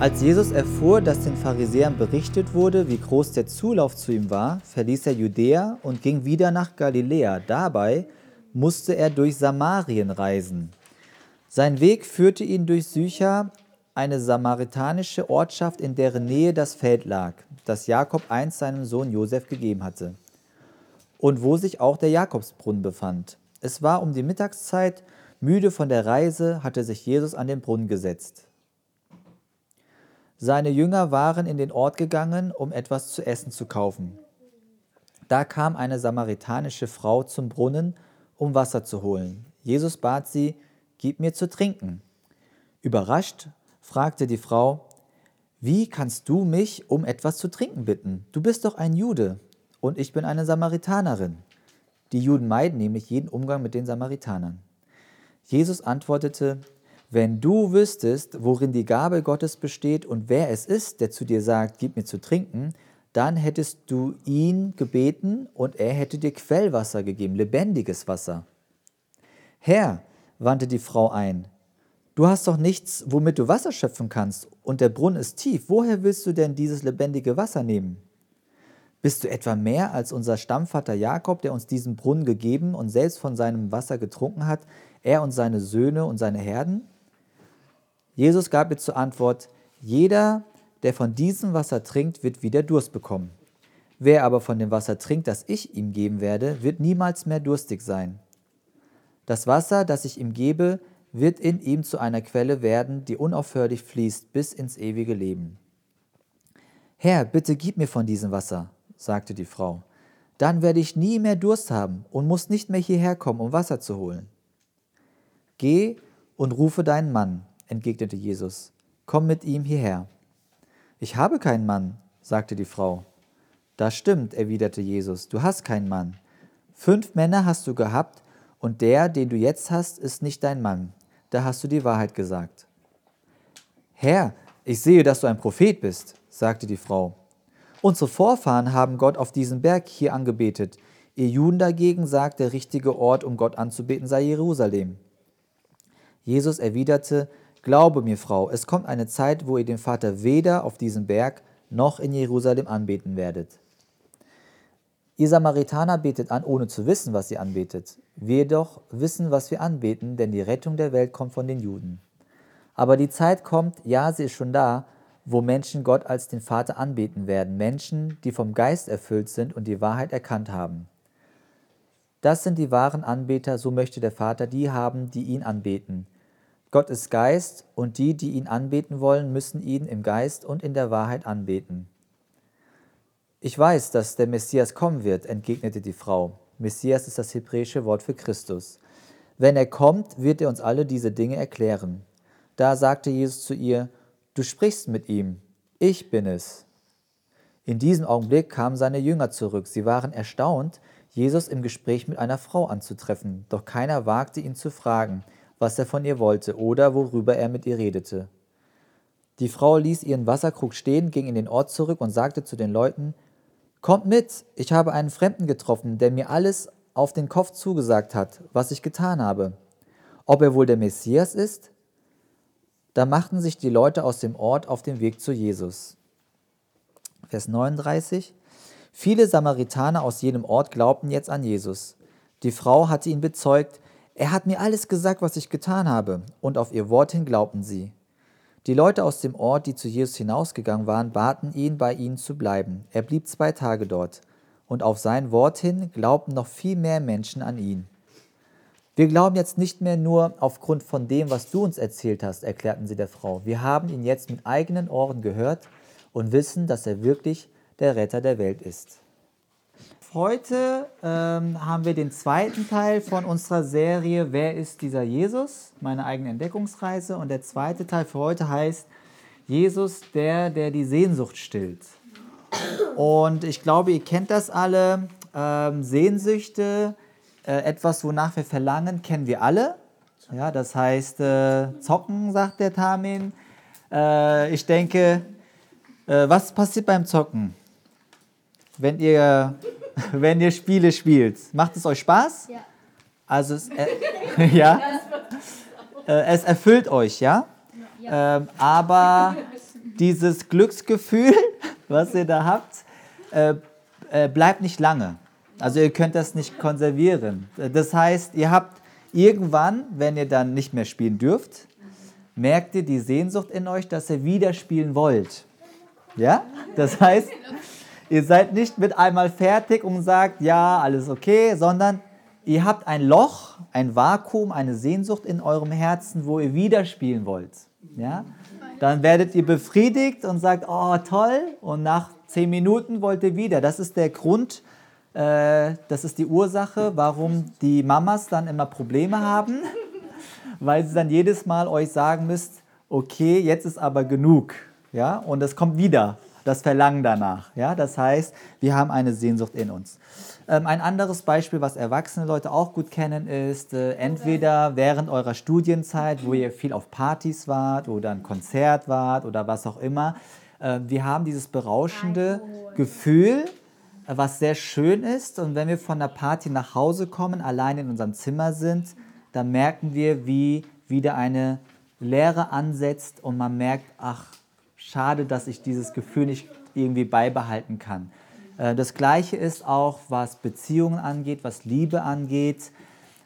Als Jesus erfuhr, dass den Pharisäern berichtet wurde, wie groß der Zulauf zu ihm war, verließ er Judäa und ging wieder nach Galiläa. Dabei musste er durch Samarien reisen. Sein Weg führte ihn durch Sychar, eine samaritanische Ortschaft, in deren Nähe das Feld lag, das Jakob einst seinem Sohn Josef gegeben hatte, und wo sich auch der Jakobsbrunnen befand. Es war um die Mittagszeit, müde von der Reise, hatte sich Jesus an den Brunnen gesetzt. Seine Jünger waren in den Ort gegangen, um etwas zu essen zu kaufen. Da kam eine samaritanische Frau zum Brunnen, um Wasser zu holen. Jesus bat sie, Gib mir zu trinken. Überrascht fragte die Frau, Wie kannst du mich um etwas zu trinken bitten? Du bist doch ein Jude und ich bin eine Samaritanerin. Die Juden meiden nämlich jeden Umgang mit den Samaritanern. Jesus antwortete, wenn du wüsstest, worin die Gabe Gottes besteht und wer es ist, der zu dir sagt, gib mir zu trinken, dann hättest du ihn gebeten und er hätte dir Quellwasser gegeben, lebendiges Wasser. Herr, wandte die Frau ein, du hast doch nichts, womit du Wasser schöpfen kannst, und der Brunnen ist tief. Woher willst du denn dieses lebendige Wasser nehmen? Bist du etwa mehr als unser Stammvater Jakob, der uns diesen Brunnen gegeben und selbst von seinem Wasser getrunken hat, er und seine Söhne und seine Herden? Jesus gab ihr zur Antwort, jeder, der von diesem Wasser trinkt, wird wieder Durst bekommen. Wer aber von dem Wasser trinkt, das ich ihm geben werde, wird niemals mehr durstig sein. Das Wasser, das ich ihm gebe, wird in ihm zu einer Quelle werden, die unaufhörlich fließt bis ins ewige Leben. Herr, bitte gib mir von diesem Wasser, sagte die Frau. Dann werde ich nie mehr Durst haben und muss nicht mehr hierher kommen, um Wasser zu holen. Geh und rufe deinen Mann, entgegnete Jesus. Komm mit ihm hierher. Ich habe keinen Mann, sagte die Frau. Das stimmt, erwiderte Jesus, du hast keinen Mann. Fünf Männer hast du gehabt, und der, den du jetzt hast, ist nicht dein Mann. Da hast du die Wahrheit gesagt. Herr, ich sehe, dass du ein Prophet bist, sagte die Frau. Unsere Vorfahren haben Gott auf diesem Berg hier angebetet. Ihr Juden dagegen sagt, der richtige Ort, um Gott anzubeten, sei Jerusalem. Jesus erwiderte, Glaube mir, Frau, es kommt eine Zeit, wo ihr den Vater weder auf diesem Berg noch in Jerusalem anbeten werdet. Ihr Samaritaner betet an, ohne zu wissen, was ihr anbetet. Wir jedoch wissen, was wir anbeten, denn die Rettung der Welt kommt von den Juden. Aber die Zeit kommt, ja, sie ist schon da, wo Menschen Gott als den Vater anbeten werden, Menschen, die vom Geist erfüllt sind und die Wahrheit erkannt haben. Das sind die wahren Anbeter, so möchte der Vater die haben, die ihn anbeten. Gott ist Geist und die, die ihn anbeten wollen, müssen ihn im Geist und in der Wahrheit anbeten. Ich weiß, dass der Messias kommen wird, entgegnete die Frau. Messias ist das hebräische Wort für Christus. Wenn er kommt, wird er uns alle diese Dinge erklären. Da sagte Jesus zu ihr, Du sprichst mit ihm, ich bin es. In diesem Augenblick kamen seine Jünger zurück. Sie waren erstaunt, Jesus im Gespräch mit einer Frau anzutreffen, doch keiner wagte ihn zu fragen, was er von ihr wollte oder worüber er mit ihr redete. Die Frau ließ ihren Wasserkrug stehen, ging in den Ort zurück und sagte zu den Leuten, Kommt mit, ich habe einen Fremden getroffen, der mir alles auf den Kopf zugesagt hat, was ich getan habe. Ob er wohl der Messias ist? Da machten sich die Leute aus dem Ort auf den Weg zu Jesus. Vers 39. Viele Samaritaner aus jenem Ort glaubten jetzt an Jesus. Die Frau hatte ihn bezeugt, er hat mir alles gesagt, was ich getan habe, und auf ihr Wort hin glaubten sie. Die Leute aus dem Ort, die zu Jesus hinausgegangen waren, baten ihn, bei ihnen zu bleiben. Er blieb zwei Tage dort, und auf sein Wort hin glaubten noch viel mehr Menschen an ihn. Wir glauben jetzt nicht mehr nur aufgrund von dem, was du uns erzählt hast, erklärten sie der Frau. Wir haben ihn jetzt mit eigenen Ohren gehört und wissen, dass er wirklich der Retter der Welt ist. Heute ähm, haben wir den zweiten Teil von unserer Serie Wer ist dieser Jesus? Meine eigene Entdeckungsreise. Und der zweite Teil für heute heißt Jesus, der, der die Sehnsucht stillt. Und ich glaube, ihr kennt das alle. Ähm, Sehnsüchte, äh, etwas, wonach wir verlangen, kennen wir alle. Ja, das heißt, äh, zocken, sagt der Tamin. Äh, ich denke, äh, was passiert beim Zocken? Wenn ihr wenn ihr Spiele spielt. Macht es euch Spaß? Ja. Also es, äh, ja? Äh, es erfüllt euch, ja? ja. Ähm, aber dieses Glücksgefühl, was ihr da habt, äh, äh, bleibt nicht lange. Also ihr könnt das nicht konservieren. Das heißt, ihr habt irgendwann, wenn ihr dann nicht mehr spielen dürft, merkt ihr die Sehnsucht in euch, dass ihr wieder spielen wollt. Ja? Das heißt, ihr seid nicht mit einmal fertig und sagt, ja, alles okay, sondern ihr habt ein Loch, ein Vakuum, eine Sehnsucht in eurem Herzen, wo ihr wieder spielen wollt. Ja? Dann werdet ihr befriedigt und sagt, oh toll, und nach zehn Minuten wollt ihr wieder. Das ist der Grund, äh, das ist die Ursache, warum die Mamas dann immer Probleme haben, weil sie dann jedes Mal euch sagen müsst, okay, jetzt ist aber genug. Ja? Und es kommt wieder, das Verlangen danach. Ja? Das heißt, wir haben eine Sehnsucht in uns. Ähm, ein anderes Beispiel, was erwachsene Leute auch gut kennen, ist äh, entweder während eurer Studienzeit, wo ihr viel auf Partys wart oder ein Konzert wart oder was auch immer. Äh, wir haben dieses berauschende Gefühl, äh, was sehr schön ist. Und wenn wir von der Party nach Hause kommen, allein in unserem Zimmer sind, dann merken wir, wie wieder eine Leere ansetzt und man merkt, ach, schade, dass ich dieses Gefühl nicht irgendwie beibehalten kann. Äh, das Gleiche ist auch, was Beziehungen angeht, was Liebe angeht.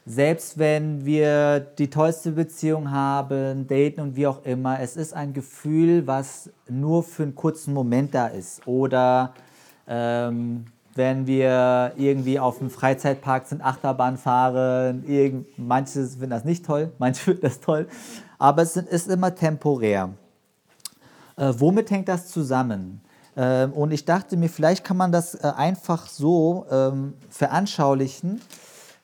Selbst wenn wir die tollste Beziehung haben, daten und wie auch immer, es ist ein Gefühl, was nur für einen kurzen Moment da ist. Oder ähm, wenn wir irgendwie auf dem Freizeitpark sind, Achterbahn fahren, irgend, manche finden das nicht toll, manche finden das toll, aber es ist immer temporär. Äh, womit hängt das zusammen? Ähm, und ich dachte mir, vielleicht kann man das äh, einfach so ähm, veranschaulichen.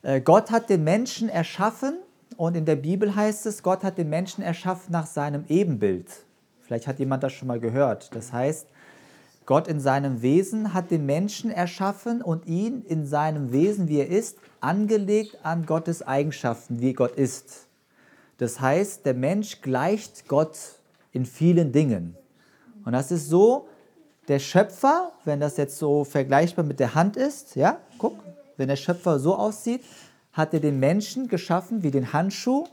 Äh, Gott hat den Menschen erschaffen und in der Bibel heißt es, Gott hat den Menschen erschaffen nach seinem Ebenbild. Vielleicht hat jemand das schon mal gehört. Das heißt, Gott in seinem Wesen hat den Menschen erschaffen und ihn in seinem Wesen, wie er ist, angelegt an Gottes Eigenschaften, wie Gott ist. Das heißt, der Mensch gleicht Gott in vielen Dingen. Und das ist so, der Schöpfer, wenn das jetzt so vergleichbar mit der Hand ist, ja, guck, wenn der Schöpfer so aussieht, hat er den Menschen geschaffen wie den Handschuh,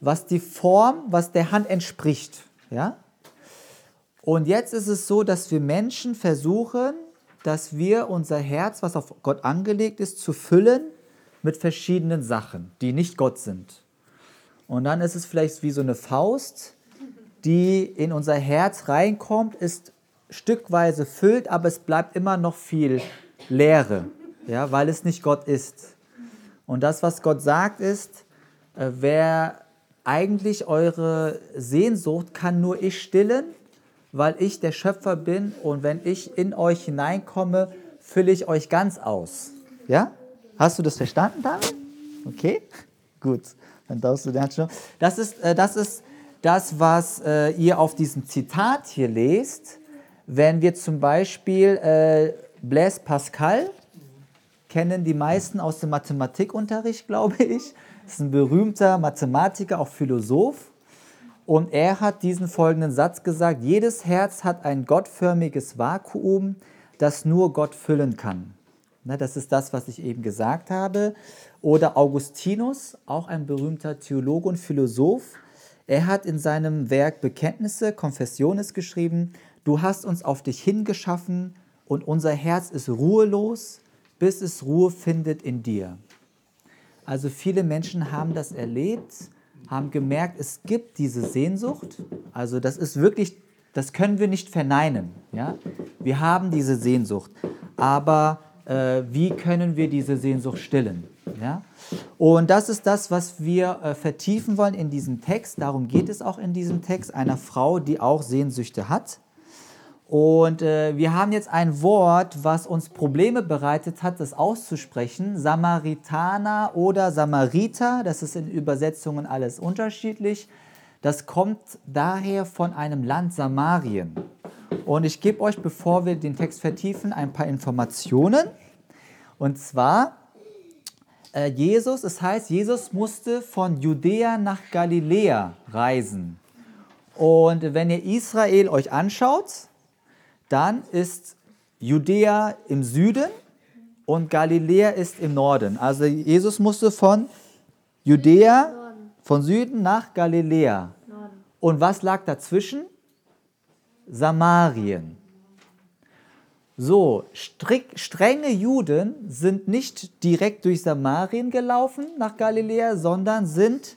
was die Form, was der Hand entspricht, ja. Und jetzt ist es so, dass wir Menschen versuchen, dass wir unser Herz, was auf Gott angelegt ist, zu füllen mit verschiedenen Sachen, die nicht Gott sind. Und dann ist es vielleicht wie so eine Faust, die in unser Herz reinkommt, ist stückweise füllt, aber es bleibt immer noch viel Leere, ja, weil es nicht Gott ist. Und das, was Gott sagt, ist, äh, wer eigentlich eure Sehnsucht kann nur ich stillen, weil ich der Schöpfer bin und wenn ich in euch hineinkomme, fülle ich euch ganz aus. Ja? Hast du das verstanden, David? Okay, gut. Dann darfst du den schon. Das ist, äh, das ist das, was äh, ihr auf diesem Zitat hier lest wenn wir zum Beispiel äh, Blaise Pascal kennen die meisten aus dem Mathematikunterricht, glaube ich. Das ist ein berühmter Mathematiker, auch Philosoph. Und er hat diesen folgenden Satz gesagt, jedes Herz hat ein gottförmiges Vakuum, das nur Gott füllen kann. das ist das, was ich eben gesagt habe. Oder Augustinus, auch ein berühmter Theologe und Philosoph, er hat in seinem Werk Bekenntnisse, Confessiones geschrieben, Du hast uns auf dich hingeschaffen und unser Herz ist ruhelos, bis es Ruhe findet in dir. Also viele Menschen haben das erlebt, haben gemerkt, es gibt diese Sehnsucht. Also das ist wirklich, das können wir nicht verneinen. Ja? Wir haben diese Sehnsucht. Aber äh, wie können wir diese Sehnsucht stillen? Ja? Und das ist das, was wir äh, vertiefen wollen in diesem Text. Darum geht es auch in diesem Text einer Frau, die auch Sehnsüchte hat. Und äh, wir haben jetzt ein Wort, was uns Probleme bereitet hat, das auszusprechen. Samaritaner oder Samariter, das ist in Übersetzungen alles unterschiedlich. Das kommt daher von einem Land Samarien. Und ich gebe euch, bevor wir den Text vertiefen, ein paar Informationen. Und zwar, äh, Jesus, es heißt, Jesus musste von Judäa nach Galiläa reisen. Und wenn ihr Israel euch anschaut, dann ist Judäa im Süden und Galiläa ist im Norden. Also Jesus musste von Judäa, von Süden nach Galiläa. Und was lag dazwischen? Samarien. So, strick, strenge Juden sind nicht direkt durch Samarien gelaufen nach Galiläa, sondern sind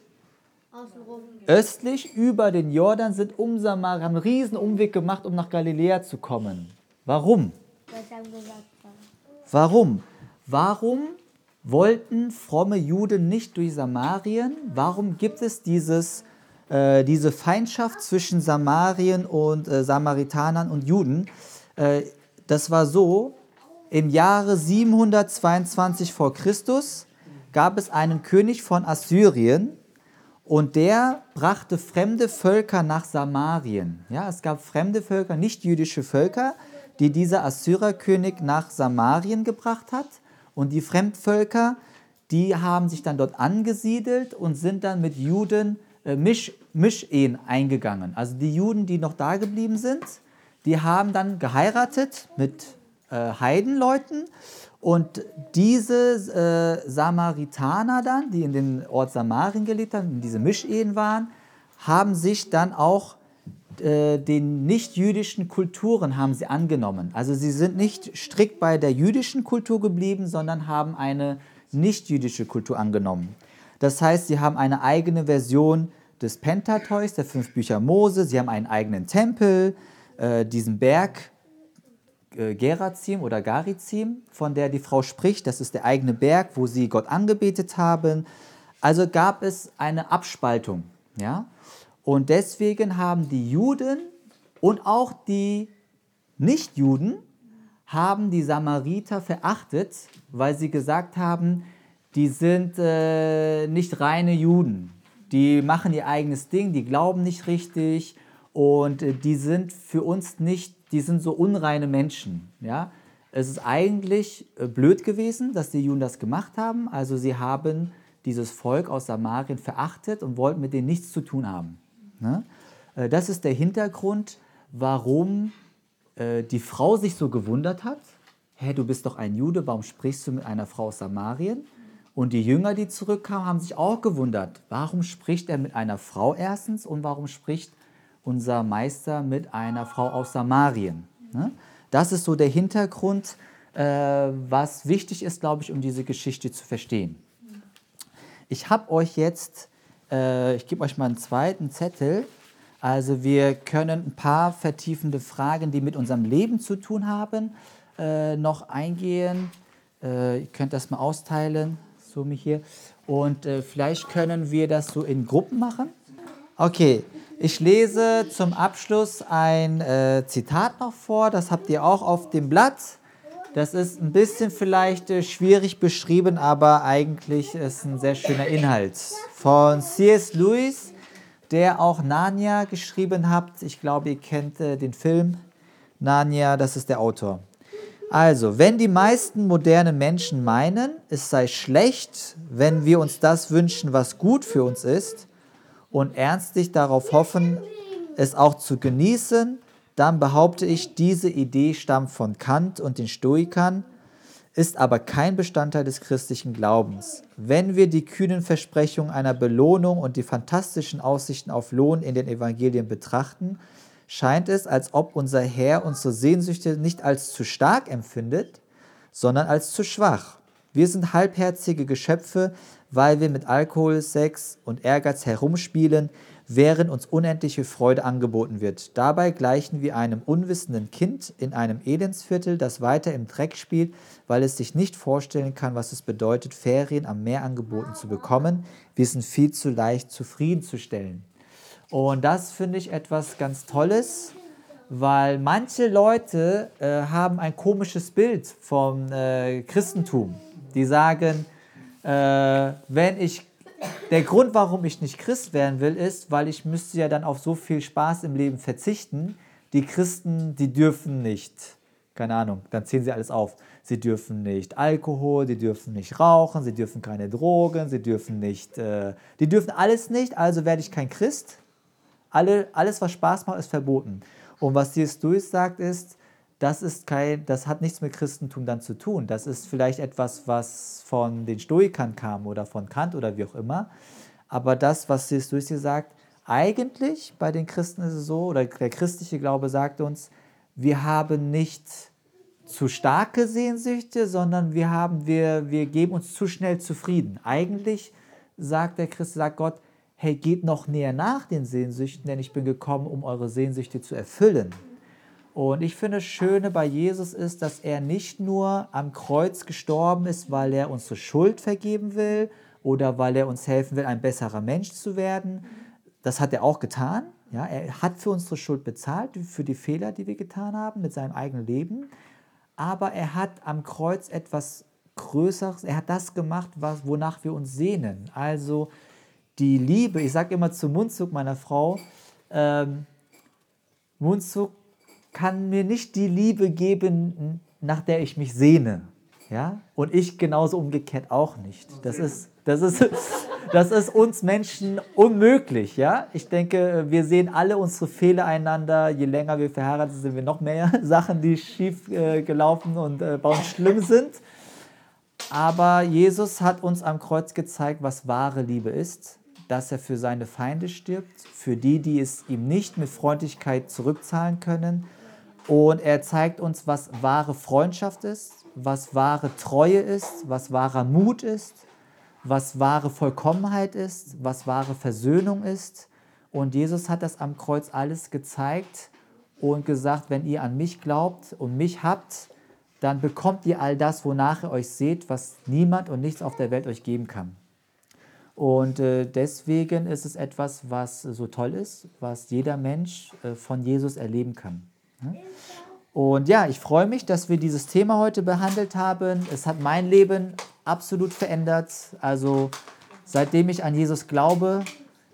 östlich über den Jordan, sind um Samarien, haben einen riesen Umweg gemacht, um nach Galiläa zu kommen. Warum? Warum? Warum wollten fromme Juden nicht durch Samarien? Warum gibt es dieses, äh, diese Feindschaft zwischen Samarien und äh, Samaritanern und Juden? Äh, das war so, im Jahre 722 vor Christus gab es einen König von Assyrien und der brachte fremde Völker nach Samarien. Ja, es gab fremde Völker, nicht jüdische Völker, die dieser Assyrerkönig nach Samarien gebracht hat. Und die Fremdvölker, die haben sich dann dort angesiedelt und sind dann mit Juden äh, Misch, Mischehen eingegangen. Also die Juden, die noch da geblieben sind, die haben dann geheiratet mit äh, Heidenleuten und diese äh, Samaritaner dann, die in den Ort Samarien gelebt haben, in diese Mischehen waren, haben sich dann auch äh, den nicht-jüdischen Kulturen haben sie angenommen. Also sie sind nicht strikt bei der jüdischen Kultur geblieben, sondern haben eine nicht-jüdische Kultur angenommen. Das heißt, sie haben eine eigene Version des Pentateuchs, der fünf Bücher Mose, sie haben einen eigenen Tempel, äh, diesen Berg äh, Gerazim oder Garizim, von der die Frau spricht, das ist der eigene Berg, wo sie Gott angebetet haben. Also gab es eine Abspaltung. Ja? Und deswegen haben die Juden und auch die Nichtjuden haben die Samariter verachtet, weil sie gesagt haben, die sind äh, nicht reine Juden. Die machen ihr eigenes Ding, die glauben nicht richtig und äh, die sind für uns nicht, die sind so unreine Menschen. Ja? Es ist eigentlich äh, blöd gewesen, dass die Juden das gemacht haben. Also sie haben dieses Volk aus Samarien verachtet und wollten mit denen nichts zu tun haben. Ne? Äh, das ist der Hintergrund, warum die Frau sich so gewundert hat. Hä, du bist doch ein Jude, warum sprichst du mit einer Frau aus Samarien? Und die Jünger, die zurückkamen, haben sich auch gewundert, warum spricht er mit einer Frau erstens und warum spricht unser Meister mit einer Frau aus Samarien? Ne? Das ist so der Hintergrund, äh, was wichtig ist, glaube ich, um diese Geschichte zu verstehen. Ich habe euch jetzt äh, ich gebe euch mal einen zweiten Zettel. Also wir können ein paar vertiefende Fragen, die mit unserem Leben zu tun haben, äh, noch eingehen. Ihr könnt das mal austeilen, so mich hier. Und vielleicht können wir das so in Gruppen machen. Okay, ich lese zum Abschluss ein äh, Zitat noch vor. Das habt ihr auch auf dem Blatt. Das ist ein bisschen vielleicht äh, schwierig beschrieben, aber eigentlich ist ein sehr schöner Inhalt. Von C.S. Lewis, der auch Narnia geschrieben hat. Ich glaube, ihr kennt äh, den Film Narnia, das ist der Autor. Also, wenn die meisten modernen Menschen meinen, es sei schlecht, wenn wir uns das wünschen, was gut für uns ist, und ernstlich darauf hoffen, es auch zu genießen, dann behaupte ich, diese Idee stammt von Kant und den Stoikern, ist aber kein Bestandteil des christlichen Glaubens. Wenn wir die kühnen Versprechungen einer Belohnung und die fantastischen Aussichten auf Lohn in den Evangelien betrachten, scheint es, als ob unser Herr unsere Sehnsüchte nicht als zu stark empfindet, sondern als zu schwach. Wir sind halbherzige Geschöpfe, weil wir mit Alkohol, Sex und Ehrgeiz herumspielen, während uns unendliche Freude angeboten wird. Dabei gleichen wir einem unwissenden Kind in einem Elendsviertel, das weiter im Dreck spielt, weil es sich nicht vorstellen kann, was es bedeutet, Ferien am Meer angeboten zu bekommen. Wir sind viel zu leicht zufriedenzustellen. Und das finde ich etwas ganz Tolles, weil manche Leute äh, haben ein komisches Bild vom äh, Christentum. Die sagen, äh, wenn ich der Grund, warum ich nicht Christ werden will, ist, weil ich müsste ja dann auf so viel Spaß im Leben verzichten. Die Christen, die dürfen nicht, keine Ahnung, dann zählen sie alles auf. Sie dürfen nicht Alkohol, sie dürfen nicht rauchen, sie dürfen keine Drogen, sie dürfen nicht, äh, die dürfen alles nicht, also werde ich kein Christ. Alle, alles, was Spaß macht, ist verboten. Und was C.S. Lewis sagt, ist, das, ist kein, das hat nichts mit Christentum dann zu tun. Das ist vielleicht etwas, was von den Stoikern kam oder von Kant oder wie auch immer. Aber das, was. Lewis sagt, eigentlich bei den Christen ist es so, oder der christliche Glaube sagt uns, wir haben nicht zu starke Sehnsüchte, sondern wir, haben, wir, wir geben uns zu schnell zufrieden. Eigentlich sagt der Christ, sagt Gott, hey, geht noch näher nach den Sehnsüchten, denn ich bin gekommen, um eure Sehnsüchte zu erfüllen. Und ich finde, das Schöne bei Jesus ist, dass er nicht nur am Kreuz gestorben ist, weil er unsere Schuld vergeben will oder weil er uns helfen will, ein besserer Mensch zu werden. Das hat er auch getan. Ja, er hat für unsere Schuld bezahlt, für die Fehler, die wir getan haben mit seinem eigenen Leben. Aber er hat am Kreuz etwas Größeres, er hat das gemacht, was, wonach wir uns sehnen. Also die Liebe, ich sage immer zum Mundzug meiner Frau, ähm, Mundzug kann mir nicht die Liebe geben, nach der ich mich sehne. Ja? Und ich genauso umgekehrt auch nicht. Das ist, das ist, das ist uns Menschen unmöglich. Ja? Ich denke, wir sehen alle unsere Fehler einander. Je länger wir verheiratet sind, sind wir noch mehr Sachen, die schief äh, gelaufen und äh, bei uns schlimm sind. Aber Jesus hat uns am Kreuz gezeigt, was wahre Liebe ist dass er für seine Feinde stirbt, für die, die es ihm nicht mit Freundlichkeit zurückzahlen können. Und er zeigt uns, was wahre Freundschaft ist, was wahre Treue ist, was wahrer Mut ist, was wahre Vollkommenheit ist, was wahre Versöhnung ist. Und Jesus hat das am Kreuz alles gezeigt und gesagt, wenn ihr an mich glaubt und mich habt, dann bekommt ihr all das, wonach ihr euch seht, was niemand und nichts auf der Welt euch geben kann. Und äh, deswegen ist es etwas, was so toll ist, was jeder Mensch äh, von Jesus erleben kann. Ne? Und ja, ich freue mich, dass wir dieses Thema heute behandelt haben. Es hat mein Leben absolut verändert. Also seitdem ich an Jesus glaube,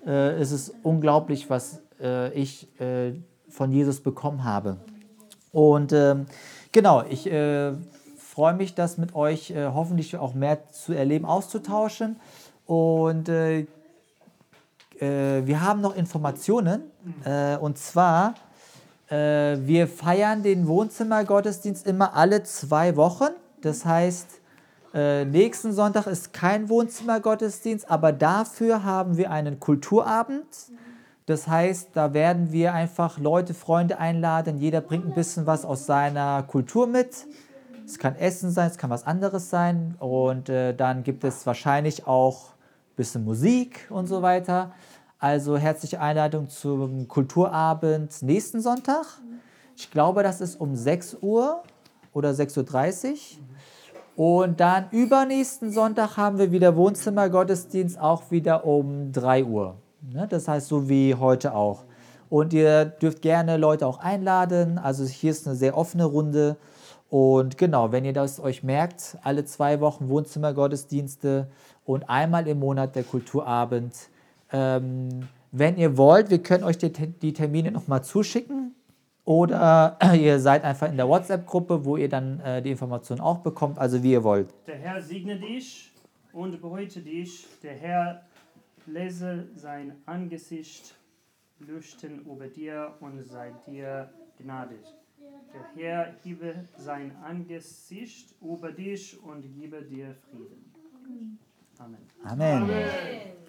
äh, ist es unglaublich, was äh, ich äh, von Jesus bekommen habe. Und ähm, genau, ich äh, freue mich, das mit euch hoffentlich auch mehr zu erleben, auszutauschen. Und äh, äh, wir haben noch Informationen. Äh, und zwar, äh, wir feiern den Wohnzimmergottesdienst immer alle zwei Wochen. Das heißt, äh, nächsten Sonntag ist kein Wohnzimmergottesdienst, aber dafür haben wir einen Kulturabend. Das heißt, da werden wir einfach Leute, Freunde einladen. Jeder bringt ein bisschen was aus seiner Kultur mit. Es kann Essen sein, es kann was anderes sein. Und äh, dann gibt es wahrscheinlich auch bisschen Musik und so weiter. Also herzliche Einladung zum Kulturabend nächsten Sonntag. Ich glaube, das ist um 6 Uhr oder 6.30 Uhr. Und dann übernächsten Sonntag haben wir wieder Wohnzimmergottesdienst, auch wieder um 3 Uhr. Ne, das heißt, so wie heute auch. Und ihr dürft gerne Leute auch einladen. Also hier ist eine sehr offene Runde. Und genau, wenn ihr das euch merkt, alle zwei Wochen Wohnzimmergottesdienste, und einmal im Monat der Kulturabend. Ähm, wenn ihr wollt, wir können euch die, die Termine nochmal zuschicken oder ihr seid einfach in der WhatsApp-Gruppe, wo ihr dann äh, die Informationen auch bekommt, also wie ihr wollt. Der Herr segne dich und behüte dich. Der Herr lese sein Angesicht leuchten über dir und sei dir gnädig. Der Herr gebe sein Angesicht über dich und gebe dir Frieden. 아멘. 아멘. 아멘.